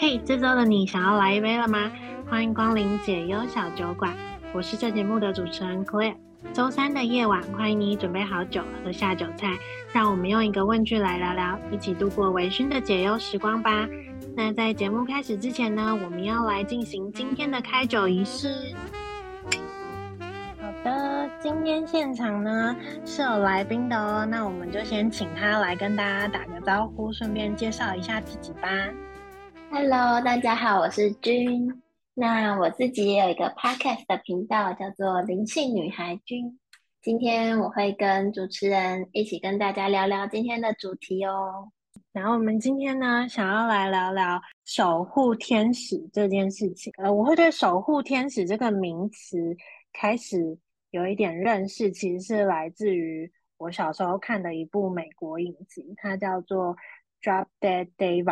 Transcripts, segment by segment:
嘿，这周的你想要来一杯了吗？欢迎光临解忧小酒馆，我是这节目的主持人 Claire。周三的夜晚，欢迎你准备好酒和下酒菜，让我们用一个问句来聊聊，一起度过微醺的解忧时光吧。那在节目开始之前呢，我们要来进行今天的开酒仪式。好的，今天现场呢是有来宾的哦，那我们就先请他来跟大家打个招呼，顺便介绍一下自己吧。Hello，大家好，我是君。那我自己也有一个 podcast 的频道，叫做灵性女孩君。今天我会跟主持人一起跟大家聊聊今天的主题哦。然后我们今天呢，想要来聊聊守护天使这件事情。呃，我会对守护天使这个名词开始有一点认识，其实是来自于我小时候看的一部美国影集，它叫做《Drop Dead Diva》。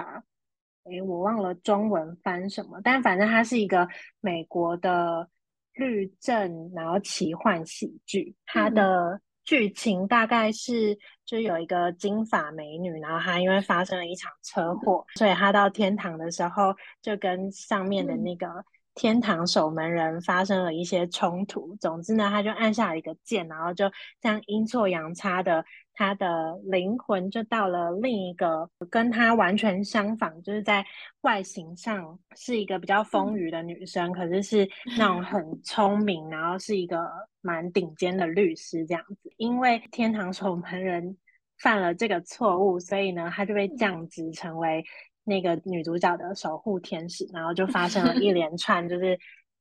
诶，我忘了中文翻什么，但反正它是一个美国的律政，然后奇幻喜剧。它的剧情大概是，就有一个金发美女，然后她因为发生了一场车祸，所以她到天堂的时候，就跟上面的那个天堂守门人发生了一些冲突。总之呢，她就按下了一个键，然后就这样阴错阳差的。他的灵魂就到了另一个跟他完全相反，就是在外形上是一个比较丰腴的女生，嗯、可是是那种很聪明，然后是一个蛮顶尖的律师这样子。因为天堂守门人犯了这个错误，所以呢，他就被降职成为那个女主角的守护天使，然后就发生了一连 串就是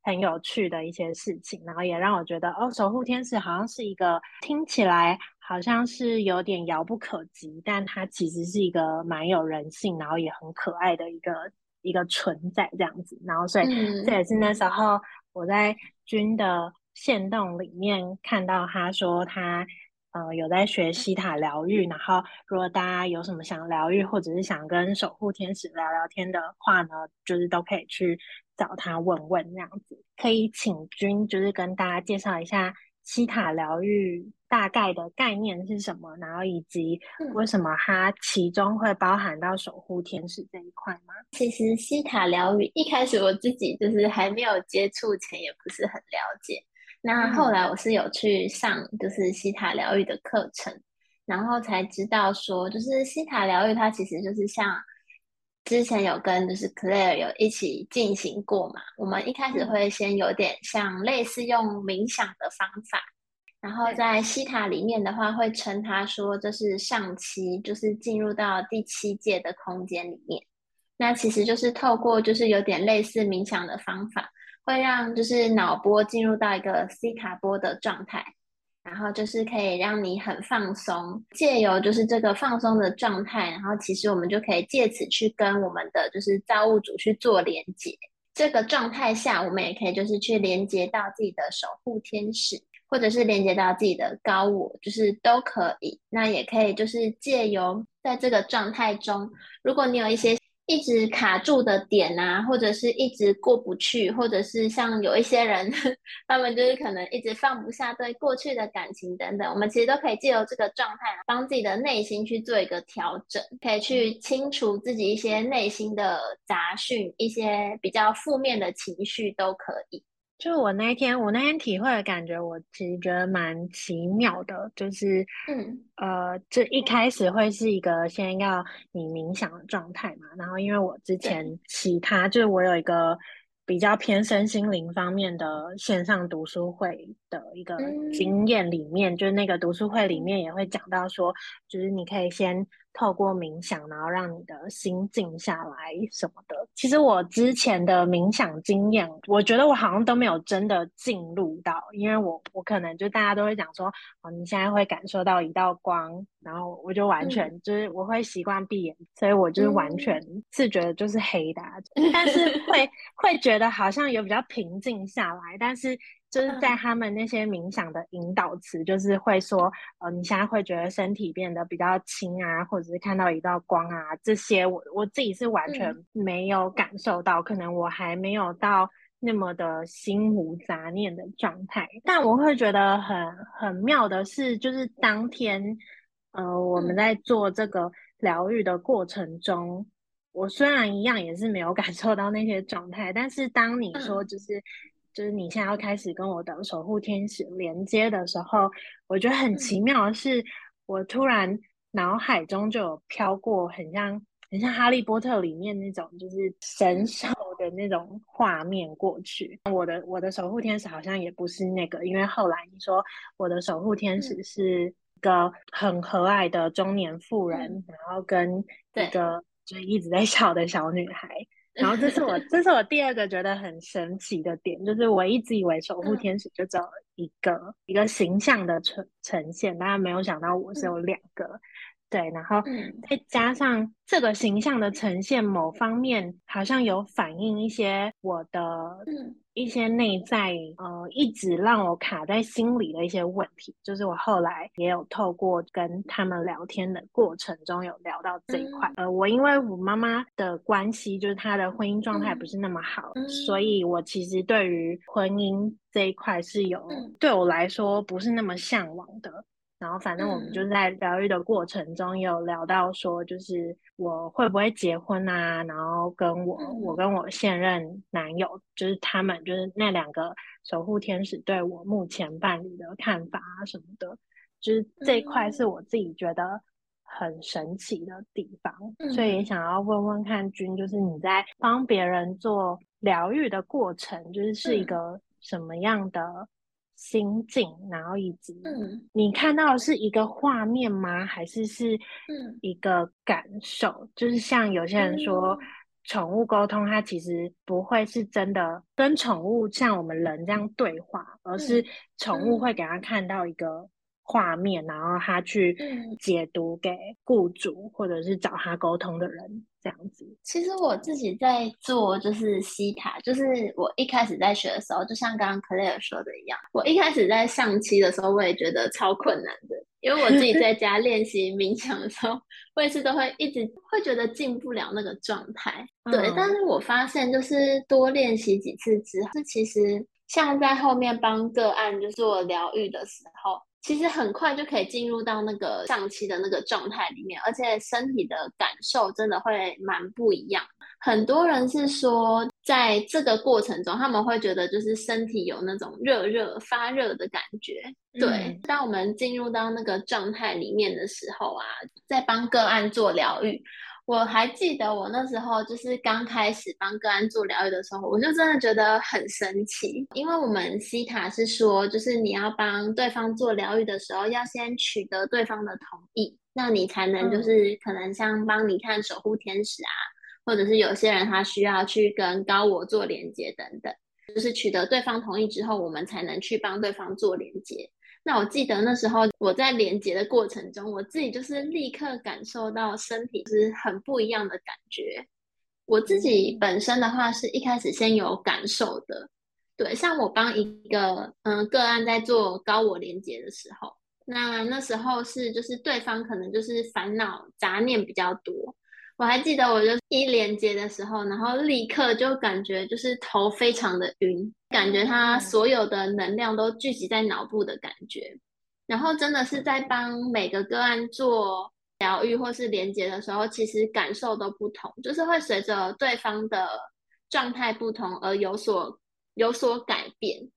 很有趣的一些事情，然后也让我觉得哦，守护天使好像是一个听起来。好像是有点遥不可及，但它其实是一个蛮有人性，然后也很可爱的一个一个存在这样子。然后，所以这也是那时候我在君的线动里面看到他说他呃有在学西塔疗愈，然后如果大家有什么想疗愈或者是想跟守护天使聊聊天的话呢，就是都可以去找他问问这样子。可以请君就是跟大家介绍一下。西塔疗愈大概的概念是什么？然后以及为什么它其中会包含到守护天使这一块吗？其实西塔疗愈一开始我自己就是还没有接触前也不是很了解，那后来我是有去上就是西塔疗愈的课程，然后才知道说就是西塔疗愈它其实就是像。之前有跟就是 Claire 有一起进行过嘛，我们一开始会先有点像类似用冥想的方法，然后在西塔里面的话会称它说这是上期，就是进入到第七界的空间里面。那其实就是透过就是有点类似冥想的方法，会让就是脑波进入到一个西塔波的状态。然后就是可以让你很放松，借由就是这个放松的状态，然后其实我们就可以借此去跟我们的就是造物主去做连接。这个状态下，我们也可以就是去连接到自己的守护天使，或者是连接到自己的高我，就是都可以。那也可以就是借由在这个状态中，如果你有一些。一直卡住的点啊，或者是一直过不去，或者是像有一些人，他们就是可能一直放不下对过去的感情等等，我们其实都可以借由这个状态，帮自己的内心去做一个调整，可以去清除自己一些内心的杂讯，一些比较负面的情绪都可以。就我那一天，我那天体会的感觉，我其实觉得蛮奇妙的，就是，嗯，呃，这一开始会是一个先要你冥想的状态嘛，然后因为我之前其他，就是我有一个比较偏身心灵方面的线上读书会的一个经验里面，嗯、就是那个读书会里面也会讲到说，就是你可以先。透过冥想，然后让你的心静下来什么的。其实我之前的冥想经验，我觉得我好像都没有真的进入到，因为我我可能就大家都会讲说，哦，你现在会感受到一道光，然后我就完全、嗯、就是我会习惯闭眼，所以我就是完全是觉得就是黑的，嗯、但是会会觉得好像有比较平静下来，但是。就是在他们那些冥想的引导词，就是会说，呃，你现在会觉得身体变得比较轻啊，或者是看到一道光啊，这些我我自己是完全没有感受到，嗯、可能我还没有到那么的心无杂念的状态。但我会觉得很很妙的是，就是当天，呃，我们在做这个疗愈的过程中。我虽然一样也是没有感受到那些状态，但是当你说就是、嗯、就是你现在要开始跟我的守护天使连接的时候，我觉得很奇妙的是，嗯、我突然脑海中就有飘过很像很像哈利波特里面那种就是神兽的那种画面过去。我的我的守护天使好像也不是那个，因为后来你说我的守护天使是。一个很和蔼的中年妇人，嗯、然后跟一个就一直在笑的小女孩，然后这是我这是我第二个觉得很神奇的点，就是我一直以为守护天使就只有一个、嗯、一个形象的呈呈现，但没有想到我是有两个。嗯对，然后再加上这个形象的呈现，某方面好像有反映一些我的一些内在，呃，一直让我卡在心里的一些问题。就是我后来也有透过跟他们聊天的过程中，有聊到这一块。呃，我因为我妈妈的关系，就是她的婚姻状态不是那么好，所以我其实对于婚姻这一块是有，对我来说不是那么向往的。然后，反正我们就在疗愈的过程中有聊到说，就是我会不会结婚啊？然后跟我，我跟我现任男友，就是他们，就是那两个守护天使对我目前伴侣的看法啊什么的，就是这一块是我自己觉得很神奇的地方，所以也想要问问看君，就是你在帮别人做疗愈的过程，就是是一个什么样的？心境，然后以及，嗯，你看到的是一个画面吗？还是是一个感受？嗯、就是像有些人说，宠物沟通，它其实不会是真的跟宠物像我们人这样对话，而是宠物会给他看到一个。画面，然后他去解读给雇主或者是找他沟通的人，这样子。其实我自己在做就是西塔，就是我一开始在学的时候，就像刚刚 Claire 说的一样，我一开始在上期的时候，我也觉得超困难的，因为我自己在家练习冥想的时候，我也是都会一直会觉得进不了那个状态。对，嗯、但是我发现就是多练习几次之后，其实像在后面帮个案就是我疗愈的时候。其实很快就可以进入到那个上期的那个状态里面，而且身体的感受真的会蛮不一样。很多人是说，在这个过程中，他们会觉得就是身体有那种热热发热的感觉。对，嗯、当我们进入到那个状态里面的时候啊，在帮个案做疗愈。我还记得我那时候就是刚开始帮个案做疗愈的时候，我就真的觉得很神奇，因为我们西塔是说，就是你要帮对方做疗愈的时候，要先取得对方的同意，那你才能就是可能像帮你看守护天使啊，或者是有些人他需要去跟高我做连接等等，就是取得对方同意之后，我们才能去帮对方做连接。那我记得那时候我在连接的过程中，我自己就是立刻感受到身体是很不一样的感觉。我自己本身的话是一开始先有感受的，对，像我帮一个嗯个案在做高我连接的时候，那那时候是就是对方可能就是烦恼杂念比较多。我还记得，我就一连接的时候，然后立刻就感觉就是头非常的晕，感觉他所有的能量都聚集在脑部的感觉。然后真的是在帮每个个案做疗愈或是连接的时候，其实感受都不同，就是会随着对方的状态不同而有所有所改变。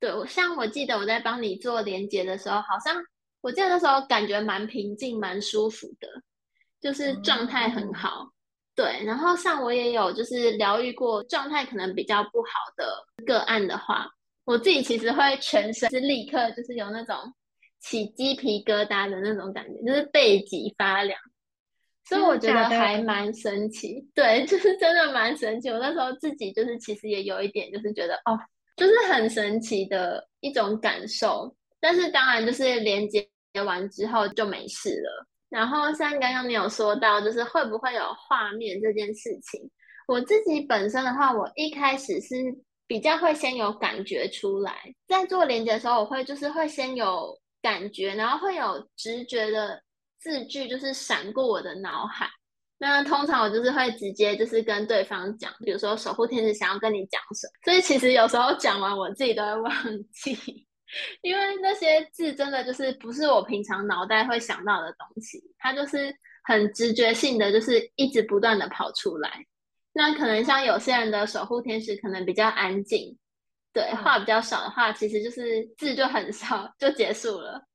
对，像我记得我在帮你做连接的时候，好像我记得那时候感觉蛮平静、蛮舒服的。就是状态很好，嗯、对。然后像我也有就是疗愈过状态可能比较不好的个案的话，我自己其实会全身是立刻就是有那种起鸡皮疙瘩的那种感觉，就是背脊发凉。所以我觉得还蛮神奇，对，就是真的蛮神奇。我那时候自己就是其实也有一点就是觉得哦，就是很神奇的一种感受。但是当然就是连接完之后就没事了。然后像刚刚你有说到，就是会不会有画面这件事情，我自己本身的话，我一开始是比较会先有感觉出来，在做连接的时候，我会就是会先有感觉，然后会有直觉的字句，就是闪过我的脑海。那通常我就是会直接就是跟对方讲，比如说守护天使想要跟你讲什么，所以其实有时候讲完我自己都会忘记。因为那些字真的就是不是我平常脑袋会想到的东西，它就是很直觉性的，就是一直不断的跑出来。那可能像有些人的守护天使可能比较安静，对，话比较少的话，其实就是字就很少就结束了。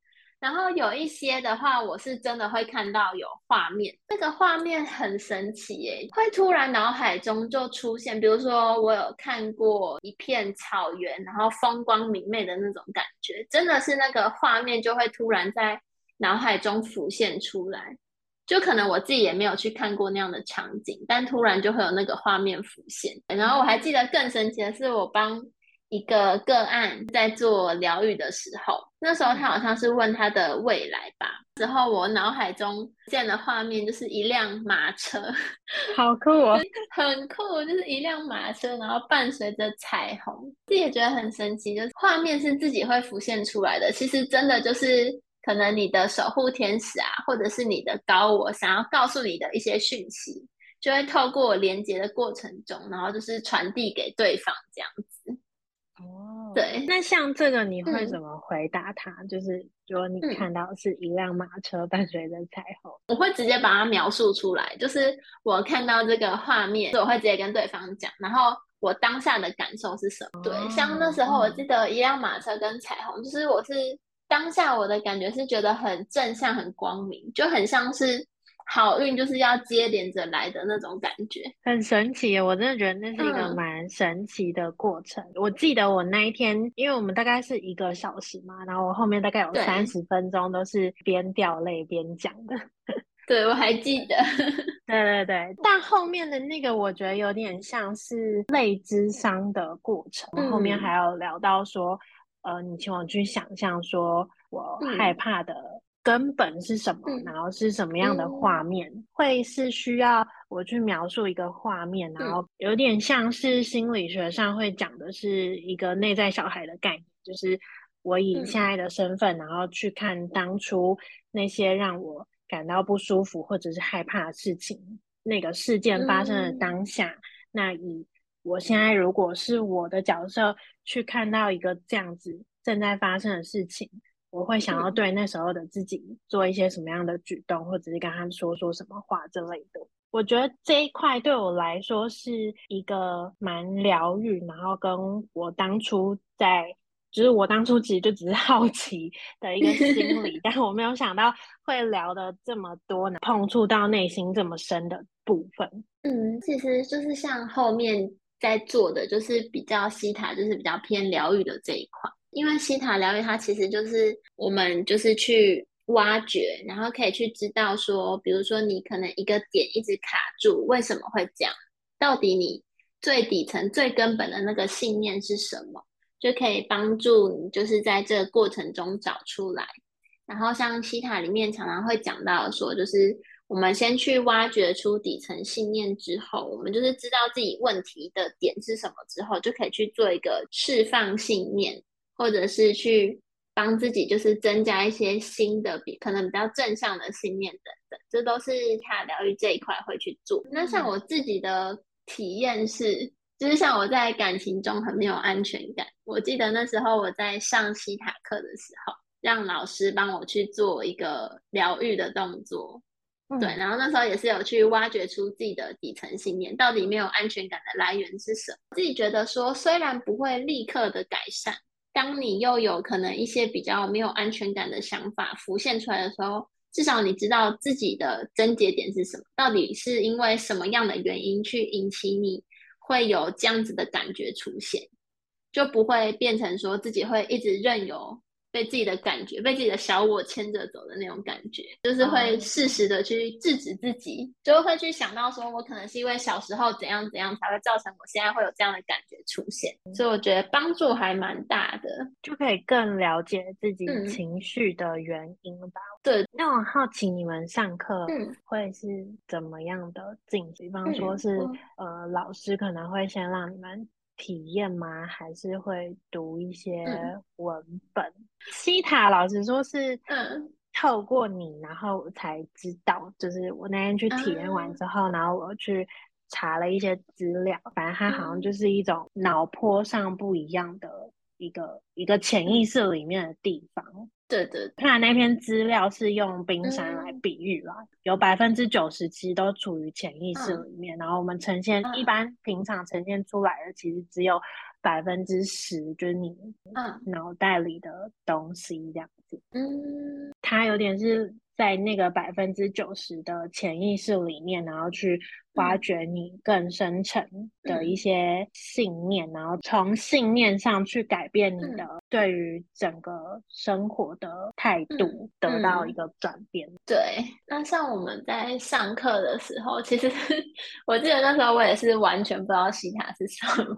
然后有一些的话，我是真的会看到有画面，那个画面很神奇耶，会突然脑海中就出现。比如说，我有看过一片草原，然后风光明媚的那种感觉，真的是那个画面就会突然在脑海中浮现出来。就可能我自己也没有去看过那样的场景，但突然就会有那个画面浮现。然后我还记得更神奇的是，我帮。一个个案在做疗愈的时候，那时候他好像是问他的未来吧。之后我脑海中见的画面就是一辆马车，好酷哦，很酷，就是一辆马车，然后伴随着彩虹，自己也觉得很神奇。就是画面是自己会浮现出来的，其实真的就是可能你的守护天使啊，或者是你的高我想要告诉你的一些讯息，就会透过连接的过程中，然后就是传递给对方这样子。哦，对，那像这个你会怎么回答他？嗯、就是如果你看到是一辆马车伴随着彩虹，我会直接把它描述出来。就是我看到这个画面，所以我会直接跟对方讲，然后我当下的感受是什么？哦、对，像那时候我记得一辆马车跟彩虹，就是我是当下我的感觉是觉得很正向、很光明，就很像是。好运就是要接连着来的那种感觉，很神奇。我真的觉得那是一个蛮神奇的过程。嗯、我记得我那一天，因为我们大概是一个小时嘛，然后我后面大概有三十分钟都是边掉泪边讲的。对，我还记得。对对对，但后面的那个我觉得有点像是泪之伤的过程。嗯、后面还有聊到说，呃，你请我去想象说我害怕的。根本是什么？嗯、然后是什么样的画面？嗯、会是需要我去描述一个画面，嗯、然后有点像是心理学上会讲的是一个内在小孩的概念，就是我以现在的身份，嗯、然后去看当初那些让我感到不舒服或者是害怕的事情，那个事件发生的当下，嗯、那以我现在如果是我的角色去看到一个这样子正在发生的事情。我会想要对那时候的自己做一些什么样的举动，或者是跟他们说说什么话之类的。我觉得这一块对我来说是一个蛮疗愈，然后跟我当初在，就是我当初其实就只是 好奇的一个心理，但是我没有想到会聊的这么多，碰触到内心这么深的部分。嗯，其实就是像后面在做的，就是比较西塔，就是比较偏疗愈的这一块。因为希塔疗愈，它其实就是我们就是去挖掘，然后可以去知道说，比如说你可能一个点一直卡住，为什么会这样？到底你最底层、最根本的那个信念是什么？就可以帮助你，就是在这个过程中找出来。然后像希塔里面常常会讲到说，就是我们先去挖掘出底层信念之后，我们就是知道自己问题的点是什么之后，就可以去做一个释放信念。或者是去帮自己，就是增加一些新的，比可能比较正向的信念等等，这都是他疗愈这一块会去做。那像我自己的体验是，就是像我在感情中很没有安全感。我记得那时候我在上西塔课的时候，让老师帮我去做一个疗愈的动作，嗯、对，然后那时候也是有去挖掘出自己的底层信念，到底没有安全感的来源是什么？自己觉得说，虽然不会立刻的改善。当你又有可能一些比较没有安全感的想法浮现出来的时候，至少你知道自己的症结点是什么，到底是因为什么样的原因去引起你会有这样子的感觉出现，就不会变成说自己会一直任由。被自己的感觉，被自己的小我牵着走的那种感觉，就是会适时的去制止自己，嗯、就会去想到说，我可能是因为小时候怎样怎样才会造成我现在会有这样的感觉出现，嗯、所以我觉得帮助还蛮大的，就可以更了解自己情绪的原因吧。嗯、对，那我好奇你们上课会是怎么样的进行？嗯、比方说是、嗯、呃，老师可能会先让你们。体验吗？还是会读一些文本？嗯、塔老师说是，嗯，透过你，然后才知道。就是我那天去体验完之后，嗯、然后我去查了一些资料，反正它好像就是一种脑波上不一样的一个、嗯、一个潜意识里面的地方。对对，看那篇资料是用冰山来比喻啦，嗯、有百分之九十七都处于潜意识里面，嗯、然后我们呈现、嗯、一般平常呈现出来的，其实只有百分之十，就是你脑袋里的东西这样子。嗯，它有点是。在那个百分之九十的潜意识里面，然后去挖掘你更深层的一些信念，嗯、然后从信念上去改变你的对于整个生活的态度，得到一个转变。对，那像我们在上课的时候，其实我记得那时候我也是完全不知道西塔是什么，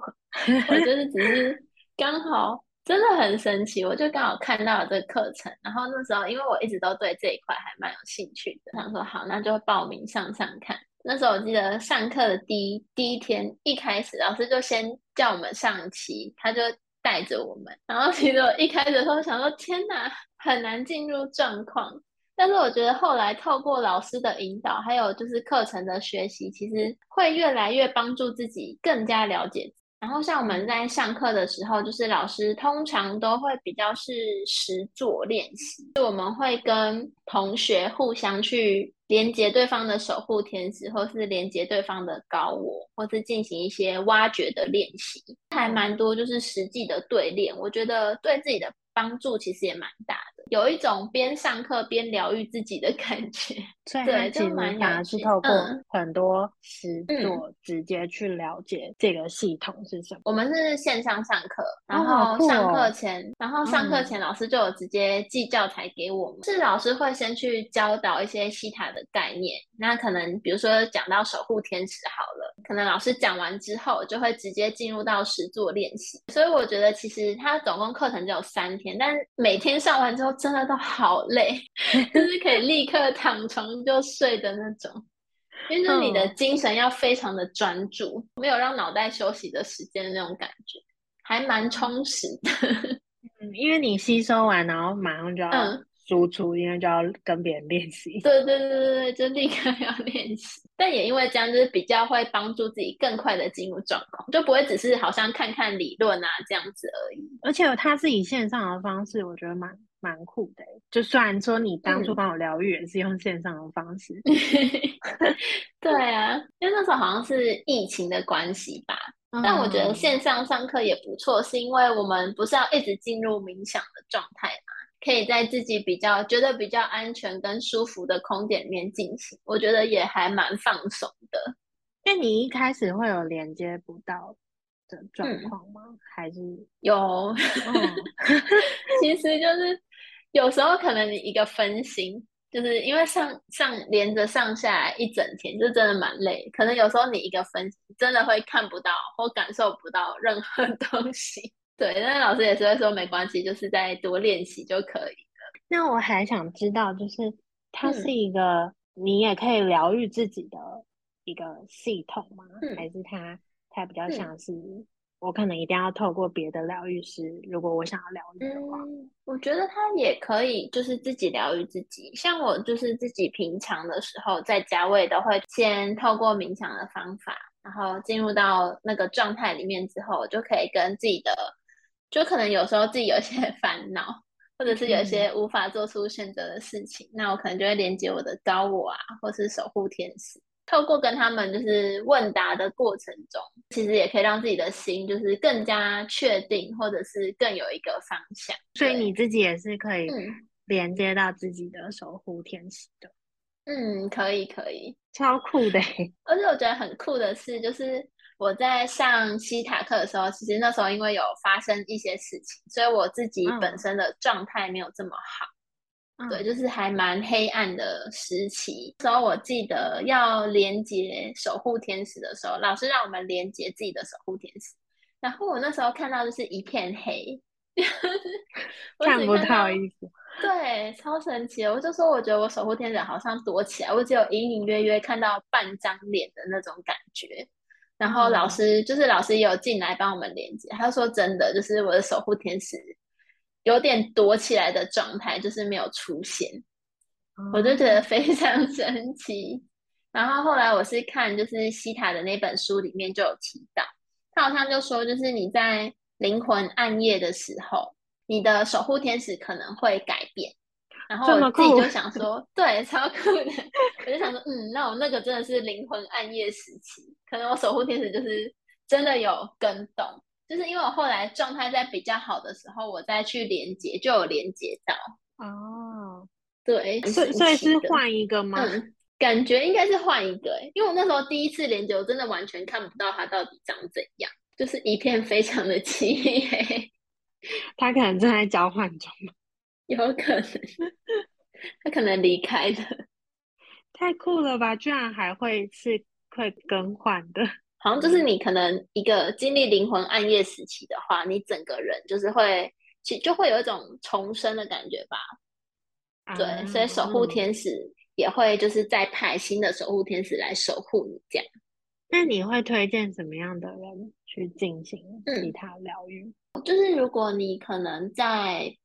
我就是只是刚好。真的很神奇，我就刚好看到了这个课程，然后那时候因为我一直都对这一块还蛮有兴趣的，想说好，那就报名上上看。那时候我记得上课的第一第一天，一开始老师就先叫我们上棋，他就带着我们，然后其实我一开始的时候想说天哪，很难进入状况，但是我觉得后来透过老师的引导，还有就是课程的学习，其实会越来越帮助自己更加了解。然后像我们在上课的时候，就是老师通常都会比较是实作练习，就我们会跟同学互相去连接对方的守护天使，或是连接对方的高我，或是进行一些挖掘的练习，还蛮多就是实际的对练，我觉得对自己的帮助其实也蛮大的。有一种边上课边疗愈自己的感觉，对，就蛮难是透过很多实作直接去了解这个系统是什么。我们是线上上课，然后上课前，然后上课前老师就有直接寄教材给我们，是老师会先去教导一些西塔的概念。那可能比如说讲到守护天使好了，可能老师讲完之后就会直接进入到实作练习。所以我觉得其实他总共课程只有三天，但是每天上完之后。真的都好累，就是可以立刻躺床就睡的那种，因为你的精神要非常的专注，没有让脑袋休息的时间的那种感觉，还蛮充实的。嗯，因为你吸收完，然后马上就要输出，因为就要跟别人练习。对对对对对，就立刻要练习。但也因为这样，就是比较会帮助自己更快的进入状况，就不会只是好像看看理论啊这样子而已。而且它是以线上的方式，我觉得蛮。蛮酷的，就虽然说你当初帮我疗愈也是用线上的方式，嗯、对啊，因为那时候好像是疫情的关系吧。嗯、但我觉得线上上课也不错，是因为我们不是要一直进入冥想的状态嘛，可以在自己比较觉得比较安全跟舒服的空间里面进行，我觉得也还蛮放松的。那你一开始会有连接不到的状况吗？嗯、还是有？嗯、其实就是。有时候可能你一个分心，就是因为上上连着上下来一整天，就真的蛮累。可能有时候你一个分心，真的会看不到或感受不到任何 东西。对，那老师也是会说没关系，就是再多练习就可以了。那我还想知道，就是它是一个、嗯、你也可以疗愈自己的一个系统吗？嗯、还是它它比较像是？嗯我可能一定要透过别的疗愈师，如果我想要疗愈的话。嗯，我觉得他也可以，就是自己疗愈自己。像我就是自己平常的时候在家，我也都会先透过冥想的方法，然后进入到那个状态里面之后，我就可以跟自己的，就可能有时候自己有些 烦恼，或者是有些无法做出选择的事情，嗯、那我可能就会连接我的高我啊，或是守护天使。透过跟他们就是问答的过程中，其实也可以让自己的心就是更加确定，或者是更有一个方向。所以你自己也是可以连接到自己的守护天使的。嗯，可以可以，超酷的。而且我觉得很酷的是，就是我在上西塔课的时候，其实那时候因为有发生一些事情，所以我自己本身的状态没有这么好。对，就是还蛮黑暗的时期。那时候我记得要连接守护天使的时候，老师让我们连接自己的守护天使。然后我那时候看到就是一片黑，看，不到衣服。对，超神奇的。我就说，我觉得我守护天使好像躲起来，我只有隐隐约约看到半张脸的那种感觉。然后老师、嗯、就是老师也有进来帮我们连接，他说真的，就是我的守护天使。有点躲起来的状态，就是没有出现，嗯、我就觉得非常 神奇。然后后来我是看，就是西塔的那本书里面就有提到，他好像就说，就是你在灵魂暗夜的时候，你的守护天使可能会改变。然后我自己就想说，对，超酷的。我就想说，嗯，那我那个真的是灵魂暗夜时期，可能我守护天使就是真的有跟动，就是因为我后来状态在比较好的时候，我再去连接，就有连接到。哦，对，所以所以是换一个吗？嗯，感觉应该是换一个，欸，因为我那时候第一次连接，我真的完全看不到它到底长怎样，就是一片非常的漆黑。他可能正在交换中。有可能，他可能离开了，太酷了吧！居然还会是会更换的，好像就是你可能一个经历灵魂暗夜时期的话，你整个人就是会，其就会有一种重生的感觉吧。啊、对，所以守护天使也会就是再派新的守护天使来守护你这样。那你会推荐什么样的人去进行其他疗愈？嗯，就是如果你可能在。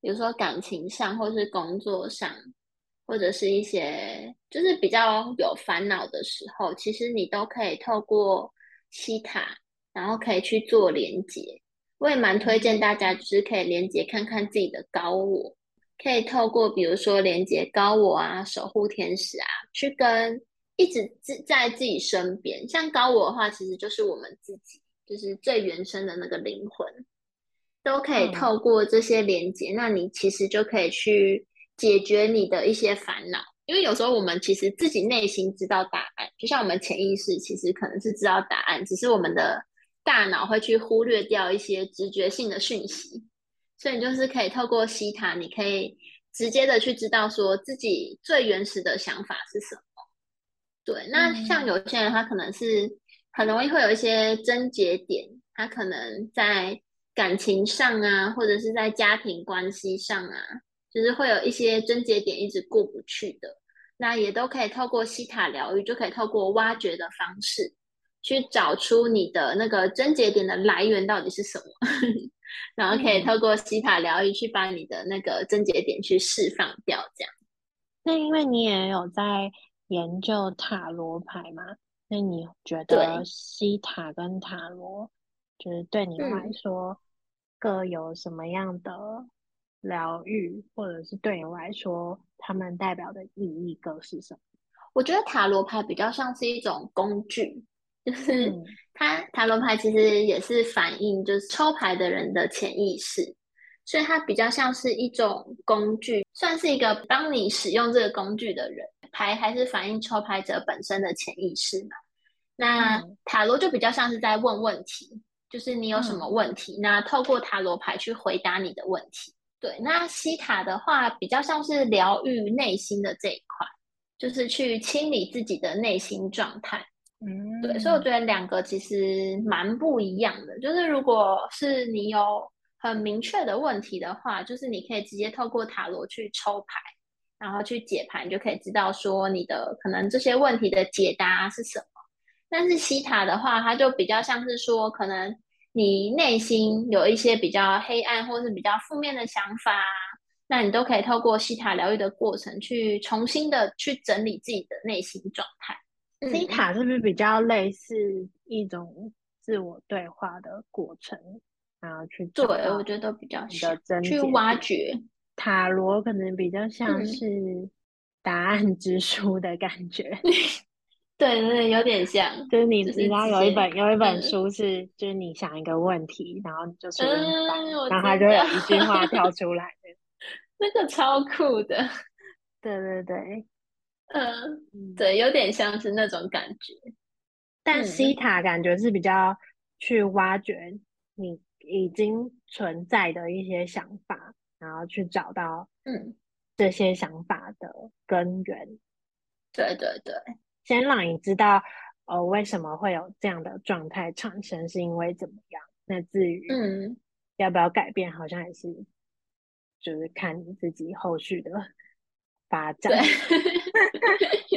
比如说感情上，或是工作上，或者是一些就是比较有烦恼的时候，其实你都可以透过西塔，然后可以去做连接。我也蛮推荐大家，就是可以连接看看自己的高我，可以透过比如说连接高我啊、守护天使啊，去跟一直自在自己身边。像高我的话，其实就是我们自己，就是最原生的那个灵魂。都可以透过这些连接，嗯，那你其实就可以去解决你的一些烦恼。因为有时候我们其实自己内心知道答案，就像我们潜意识其实可能是知道答案，只是我们的大脑会去忽略掉一些直觉性的讯息。所以你就是可以透过西塔，你可以直接的去知道说自己最原始的想法是什么。对，那像有些人他可能是很容易会有一些症结点，他可能在。感情上啊，或者是在家庭关系上啊，就是会有一些症结点一直过不去的，那也都可以透过西塔疗愈，就可以透过挖掘的方式，去找出你的那个症结点的来源到底是什么，然后可以透过西塔疗愈去把你的那个症结点去释放掉，这样。那因为你也有在研究塔罗牌嘛，那你觉得西塔跟塔罗，就是对你来说，嗯各有什么样的疗愈，或者是对你来说，他们代表的意义各是什么？我觉得塔罗牌比较像是一种工具，就是它塔罗牌其实也是反映就是抽牌的人的潜意识，所以它比较像是一种工具，算是一个帮你使用这个工具的人。牌还是反映抽牌者本身的潜意识嘛？那塔罗就比较像是在问问题。就是你有什么问题，嗯，那透过塔罗牌去回答你的问题。对，那西塔的话比较像是疗愈内心的这一块，就是去清理自己的内心状态。嗯，对，所以我觉得两个其实蛮不一样的。就是如果是你有很明确的问题的话，就是你可以直接透过塔罗去抽牌，然后去解盘，就可以知道说你的可能这些问题的解答是什么。但是西塔的话，它就比较像是说，可能你内心有一些比较黑暗或是比较负面的想法，那你都可以透过西塔疗愈的过程，去重新的去整理自己的内心状态。西塔是不是比较类似一种自我对话的过程？然后去对，我觉得都比较像去挖掘。塔罗可能比较像是答案之书的感觉。嗯 对对，有点像，就是你知道有一本有一本书是，嗯、就是你想一个问题，然后你就是、嗯，然后它就有一句话跳。出来的，那个超酷的，对对对，嗯，对，有点像是那种感觉，但西塔感觉是比较去挖掘你已经存在的一些想法，然后去找到嗯。这些想法的根源，嗯、对对对。先让你知道，呃，为什么会有这样的状态产生，是因为怎么样？那至于嗯，要不要改变，好像也是，就是看你自己后续的发展。对，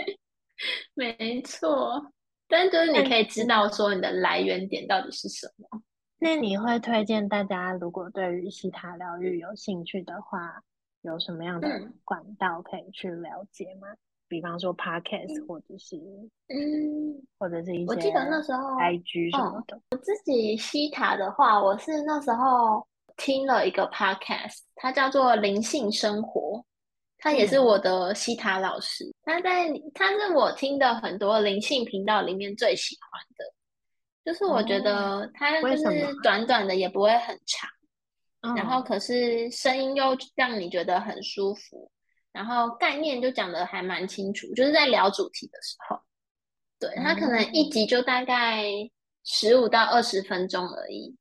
没错。但就是你可以知道说你的来源点到底是什么。那你会推荐大家，如果对于西塔疗愈有兴趣的话，有什么样的管道可以去了解吗？嗯比方说 Podcast 或者是嗯，或者是一些我记得那时候 IG 什么的。哦、我自己西塔的话，我是那时候听了一个 podcast，它叫做《灵性生活》，他也是我的西塔老师。他在他是我听的很多灵性频道里面最喜欢的，就是我觉得他就是短短的，也不会很长，然后可是声音又让你觉得很舒服，然后概念就讲的还蛮清楚，就是在聊主题的时候，对，他可能一集就大概十五到二十分钟而已。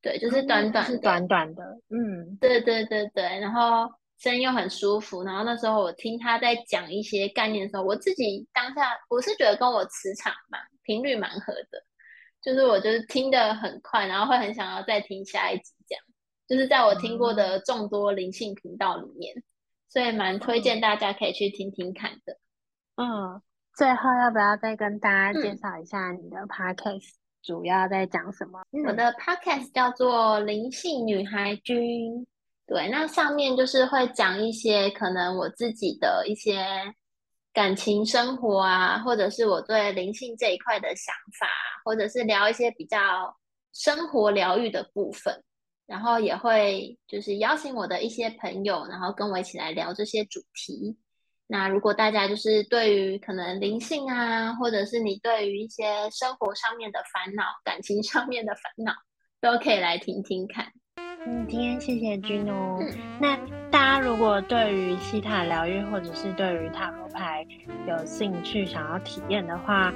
对，就是短短的，是短短的，嗯，对对对对，然后声音又很舒服，然后那时候我听他在讲一些概念的时候，我自己当下我是觉得跟我磁场嘛频率蛮合的，就是我就是听得很快，然后会很想要再听下一集，这样，就是在我听过的众多灵性频道里面，嗯、所以蛮推荐大家可以去听听看的。嗯，最后要不要再跟大家介绍一下你的 podcast？、嗯主要在讲什么？我的 podcast 叫做《灵性女孩君》，对，那上面就是会讲一些可能我自己的一些感情生活啊，或者是我对灵性这一块的想法，或者是聊一些比较生活疗愈的部分，然后也会就是邀请我的一些朋友，然后跟我一起来聊这些主题。那如果大家就是对于可能灵性啊，或者是你对于一些生活上面的烦恼、感情上面的烦恼，都可以来听听看。嗯，今天谢谢君哦。嗯、那大家如果对于西塔疗愈，或者是对于塔罗牌有兴趣想要体验的话，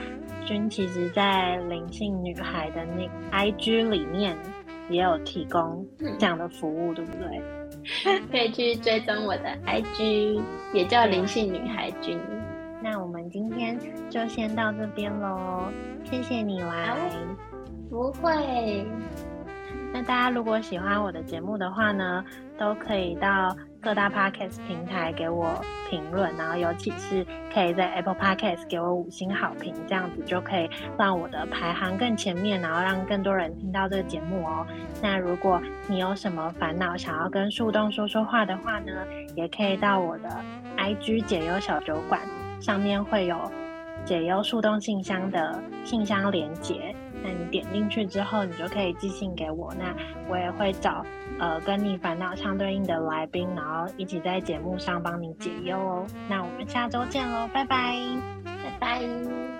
君其实在灵性女孩的那 IG 里面也有提供这样的服务，嗯、对不对？可以去追踪我的 IG，也叫灵性女孩君。那我们今天就先到这边喽，谢谢你来。不会。那大家如果喜欢我的节目的话呢，都可以到各大 Podcast 平台给我评论，然后尤其是可以在 Apple Podcast 给我五星好评，这样子就可以让我的排行更前面，然后让更多人听到这个节目哦。那如果你有什么烦恼想要跟树洞说说话的话呢，也可以到我的 IG 解忧小酒馆，上面会有解忧树洞信箱的信箱连接。那你点进去之后，你就可以寄信给我。那我也会找呃跟你烦恼相对应的来宾，然后一起在节目上帮你解忧哦。那我们下周见喽，拜拜，拜拜。